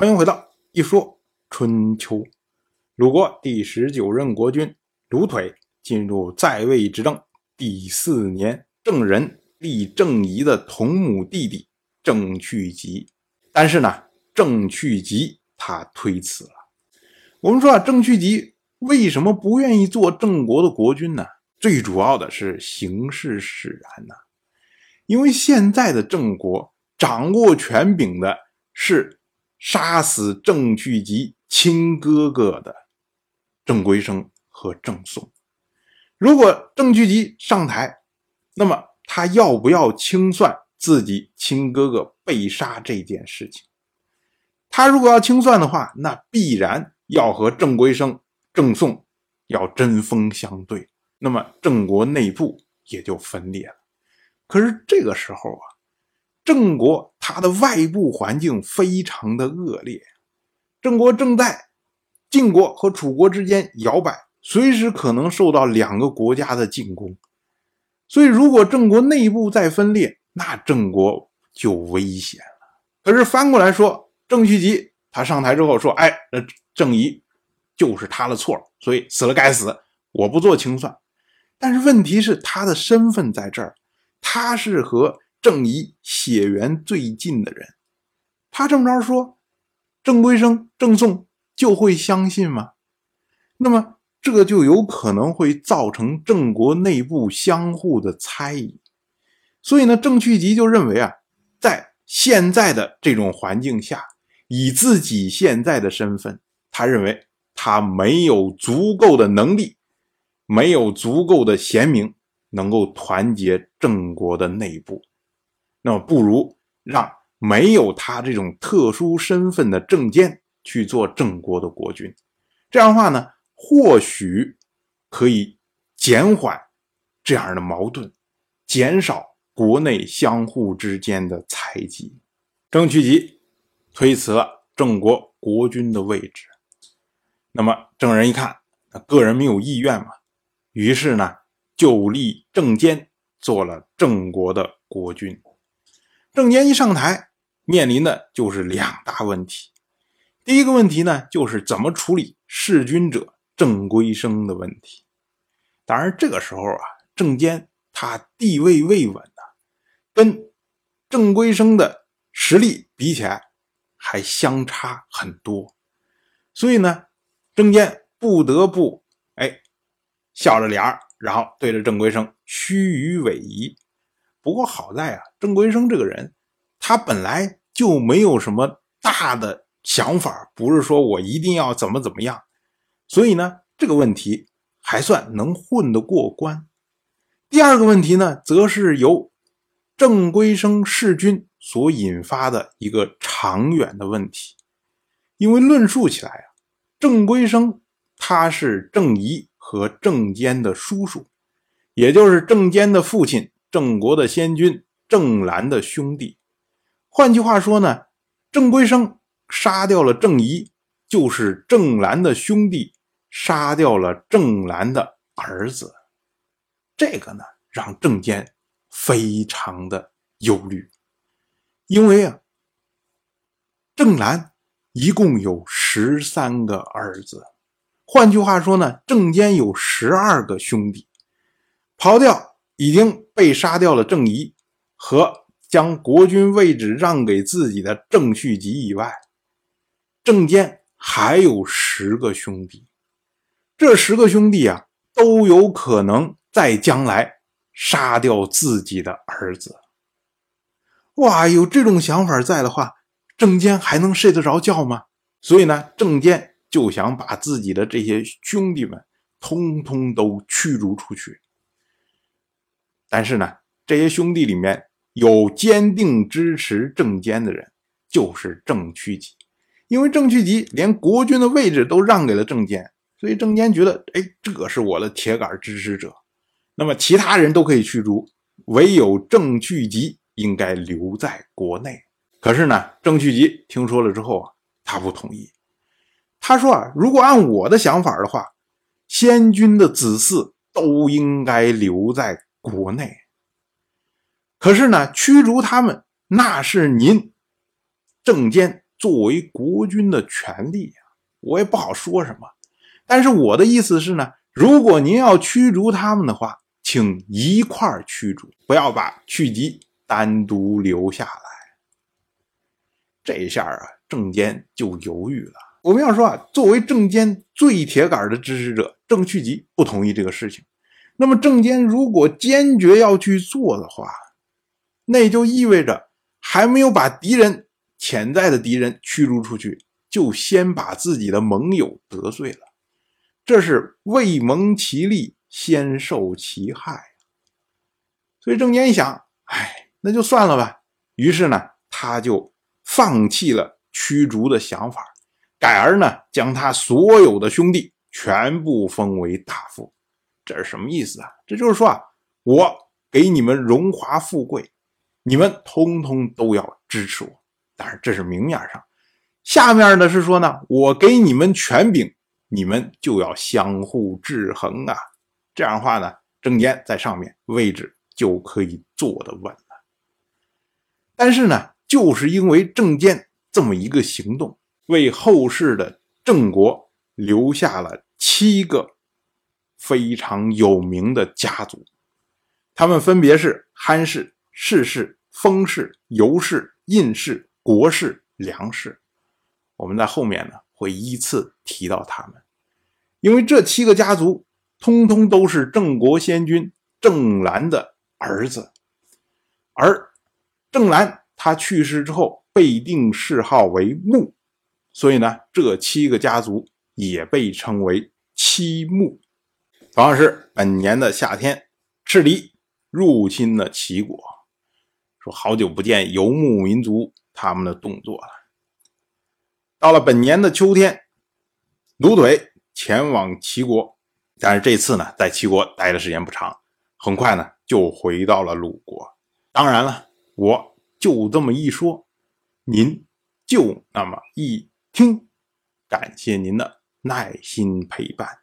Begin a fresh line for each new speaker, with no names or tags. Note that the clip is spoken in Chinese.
欢迎回到一说春秋。鲁国第十九任国君鲁腿进入在位执政第四年，郑人立郑仪的同母弟弟郑去疾，但是呢，郑去疾他推辞了。我们说啊，郑去疾为什么不愿意做郑国的国君呢？最主要的是形势使然呐，因为现在的郑国掌握权柄的是。杀死郑去疾亲哥哥的郑归生和郑宋，如果郑去疾上台，那么他要不要清算自己亲哥哥被杀这件事情？他如果要清算的话，那必然要和郑归生、郑宋要针锋相对，那么郑国内部也就分裂了。可是这个时候啊。郑国它的外部环境非常的恶劣，郑国正在晋国和楚国之间摇摆，随时可能受到两个国家的进攻。所以，如果郑国内部再分裂，那郑国就危险了。可是翻过来说，郑去疾他上台之后说：“哎，那郑仪就是他的错，所以死了该死，我不做清算。”但是问题是他的身份在这儿，他是和。郑仪血缘最近的人，他这么着说，郑归生、郑宋就会相信吗？那么这就有可能会造成郑国内部相互的猜疑。所以呢，郑去疾就认为啊，在现在的这种环境下，以自己现在的身份，他认为他没有足够的能力，没有足够的贤明，能够团结郑国的内部。那么不如让没有他这种特殊身份的郑坚去做郑国的国君，这样的话呢，或许可以减缓这样的矛盾，减少国内相互之间的猜忌。郑去疾推辞了郑国国君的位置，那么郑人一看，个人没有意愿嘛，于是呢，就立郑坚做了郑国的国君。郑坚一上台，面临的就是两大问题。第一个问题呢，就是怎么处理弑君者郑归生的问题。当然，这个时候啊，郑坚他地位未稳呢，跟郑归生的实力比起来还相差很多。所以呢，郑坚不得不哎笑着脸儿，然后对着郑归生虚与委蛇。不过好在啊，郑归生这个人，他本来就没有什么大的想法，不是说我一定要怎么怎么样，所以呢，这个问题还算能混得过关。第二个问题呢，则是由郑归生弑君所引发的一个长远的问题，因为论述起来啊，郑归生他是郑仪和郑坚的叔叔，也就是郑坚的父亲。郑国的先君郑兰的兄弟，换句话说呢，郑归生杀掉了郑仪，就是郑兰的兄弟杀掉了郑兰的儿子。这个呢，让郑坚非常的忧虑，因为啊，郑兰一共有十三个儿子，换句话说呢，郑坚有十二个兄弟，刨掉。已经被杀掉了郑仪和将国君位置让给自己的郑去疾以外，郑坚还有十个兄弟。这十个兄弟啊，都有可能在将来杀掉自己的儿子。哇，有这种想法在的话，郑坚还能睡得着觉吗？所以呢，郑坚就想把自己的这些兄弟们通通都驱逐出去。但是呢，这些兄弟里面有坚定支持郑坚的人，就是郑屈疾。因为郑屈疾连国君的位置都让给了郑坚，所以郑坚觉得，哎，这是我的铁杆支持者。那么其他人都可以驱逐，唯有郑屈疾应该留在国内。可是呢，郑屈疾听说了之后啊，他不同意。他说啊，如果按我的想法的话，先君的子嗣都应该留在。国内，可是呢，驱逐他们那是您郑坚作为国君的权利啊，我也不好说什么。但是我的意思是呢，如果您要驱逐他们的话，请一块儿驱逐，不要把去疾单独留下来。这下啊，郑坚就犹豫了。我们要说啊，作为郑坚最铁杆的支持者，郑去疾不同意这个事情。那么郑坚如果坚决要去做的话，那就意味着还没有把敌人潜在的敌人驱逐出去，就先把自己的盟友得罪了，这是未蒙其利先受其害。所以郑坚一想，哎，那就算了吧。于是呢，他就放弃了驱逐的想法，改而呢，将他所有的兄弟全部封为大夫。这是什么意思啊？这就是说啊，我给你们荣华富贵，你们通通都要支持我。当然，这是明面上，下面呢是说呢，我给你们权柄，你们就要相互制衡啊。这样的话呢，郑坚在上面位置就可以坐得稳了。但是呢，就是因为郑坚这么一个行动，为后世的郑国留下了七个。非常有名的家族，他们分别是憨氏、氏氏、封氏、尤氏、印氏、国氏、梁氏。我们在后面呢会依次提到他们，因为这七个家族通通都是郑国先君郑兰的儿子，而郑兰他去世之后被定谥号为穆，所以呢这七个家族也被称为七穆。同样是本年的夏天，赤狄入侵了齐国，说好久不见游牧民族他们的动作了。到了本年的秋天，卢腿前往齐国，但是这次呢，在齐国待的时间不长，很快呢就回到了鲁国。当然了，我就这么一说，您就那么一听，感谢您的耐心陪伴。